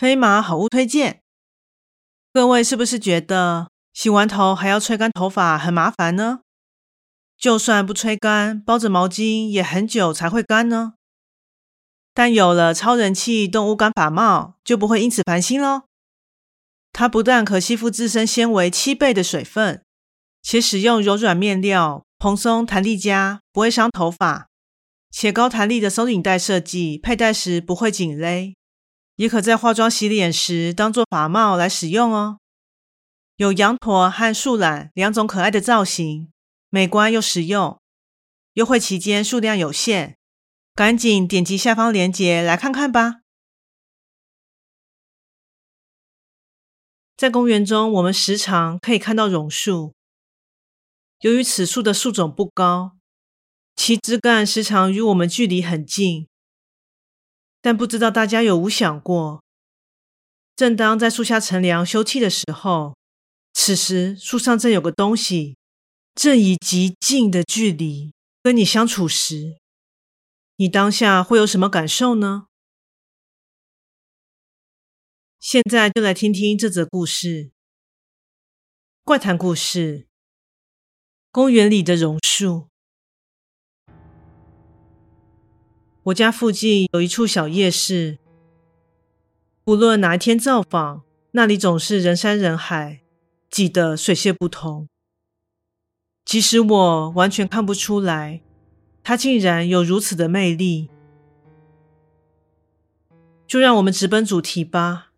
飞马好物推荐，各位是不是觉得洗完头还要吹干头发很麻烦呢？就算不吹干，包着毛巾也很久才会干呢？但有了超人气动物干发帽，就不会因此烦心喽。它不但可吸附自身纤维七倍的水分，且使用柔软面料，蓬松弹力佳，不会伤头发，且高弹力的松紧带设计，佩戴时不会紧勒。也可在化妆、洗脸时当做发帽来使用哦。有羊驼和树懒两种可爱的造型，美观又实用。优惠期间数量有限，赶紧点击下方链接来看看吧。在公园中，我们时常可以看到榕树。由于此树的树种不高，其枝干时常与我们距离很近。但不知道大家有无想过，正当在树下乘凉休憩的时候，此时树上正有个东西，正以极近的距离跟你相处时，你当下会有什么感受呢？现在就来听听这则故事。怪谈故事：公园里的榕树。我家附近有一处小夜市，不论哪一天造访，那里总是人山人海，挤得水泄不通。即使我完全看不出来，它竟然有如此的魅力。就让我们直奔主题吧。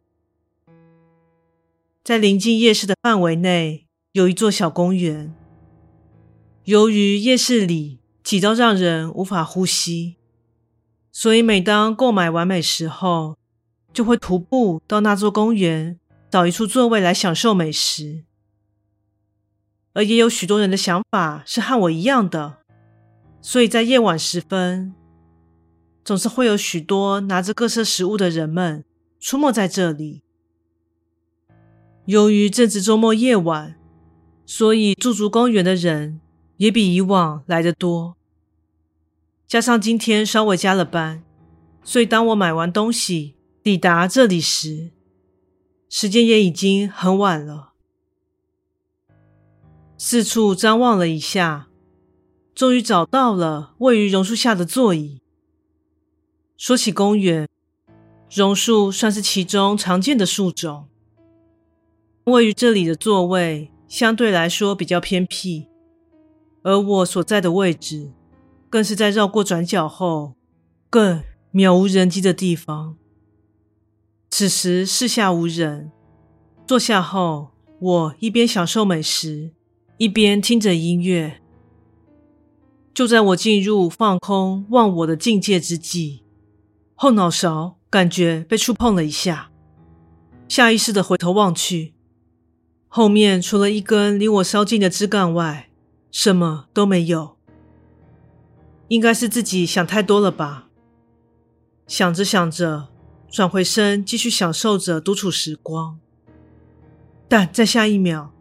在临近夜市的范围内，有一座小公园。由于夜市里挤到让人无法呼吸。所以，每当购买完美食后，就会徒步到那座公园，找一处座位来享受美食。而也有许多人的想法是和我一样的，所以在夜晚时分，总是会有许多拿着各色食物的人们出没在这里。由于正值周末夜晚，所以驻足公园的人也比以往来得多。加上今天稍微加了班，所以当我买完东西抵达这里时，时间也已经很晚了。四处张望了一下，终于找到了位于榕树下的座椅。说起公园，榕树算是其中常见的树种。位于这里的座位相对来说比较偏僻，而我所在的位置。更是在绕过转角后，更渺无人迹的地方。此时四下无人，坐下后，我一边享受美食，一边听着音乐。就在我进入放空忘我的境界之际，后脑勺感觉被触碰了一下，下意识的回头望去，后面除了一根离我稍近的枝干外，什么都没有。应该是自己想太多了吧？想着想着，转回身继续享受着独处时光。但在下一秒，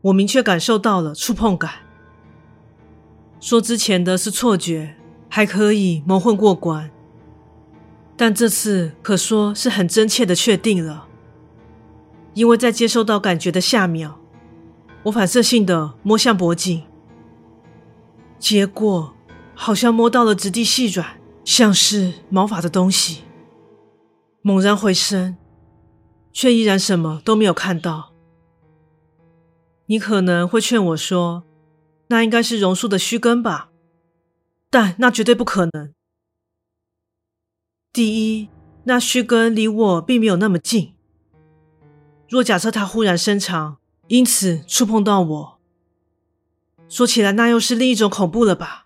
我明确感受到了触碰感。说之前的是错觉，还可以蒙混过关，但这次可说是很真切的确定了。因为在接收到感觉的下秒，我反射性的摸向脖颈，结果。好像摸到了质地细软、像是毛发的东西，猛然回身，却依然什么都没有看到。你可能会劝我说：“那应该是榕树的须根吧？”但那绝对不可能。第一，那须根离我并没有那么近。若假设它忽然伸长，因此触碰到我，说起来那又是另一种恐怖了吧？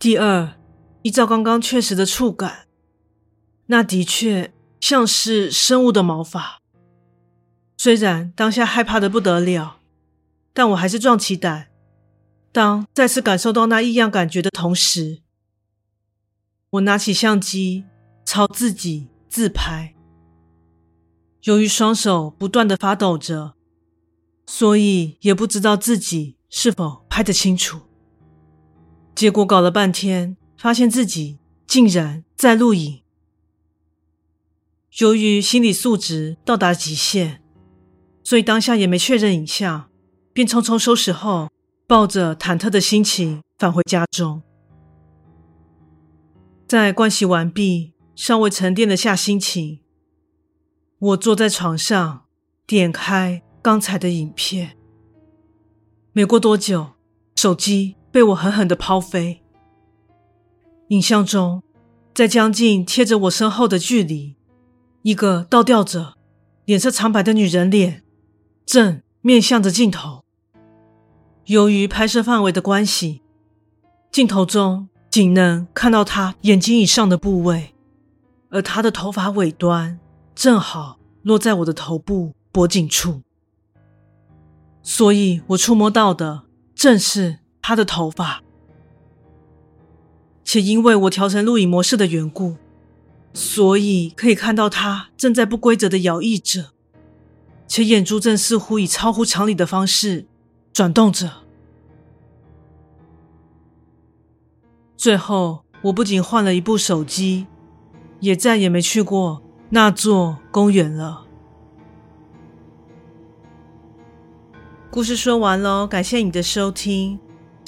第二，依照刚刚确实的触感，那的确像是生物的毛发。虽然当下害怕的不得了，但我还是壮起胆。当再次感受到那异样感觉的同时，我拿起相机朝自己自拍。由于双手不断的发抖着，所以也不知道自己是否拍得清楚。结果搞了半天，发现自己竟然在录影。由于心理素质到达极限，所以当下也没确认影像，便匆匆收拾后，抱着忐忑的心情返回家中。在盥洗完毕，尚未沉淀的下心情，我坐在床上，点开刚才的影片。没过多久，手机被我狠狠的抛飞。影像中，在将近贴着我身后的距离，一个倒吊着、脸色苍白的女人脸，正面向着镜头。由于拍摄范围的关系，镜头中仅能看到她眼睛以上的部位，而她的头发尾端正好落在我的头部脖颈处，所以我触摸到的正是他的头发。且因为我调成录影模式的缘故，所以可以看到他正在不规则的摇曳着，且眼珠正似乎以超乎常理的方式转动着。最后，我不仅换了一部手机，也再也没去过那座公园了。故事说完喽，感谢你的收听，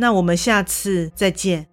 那我们下次再见。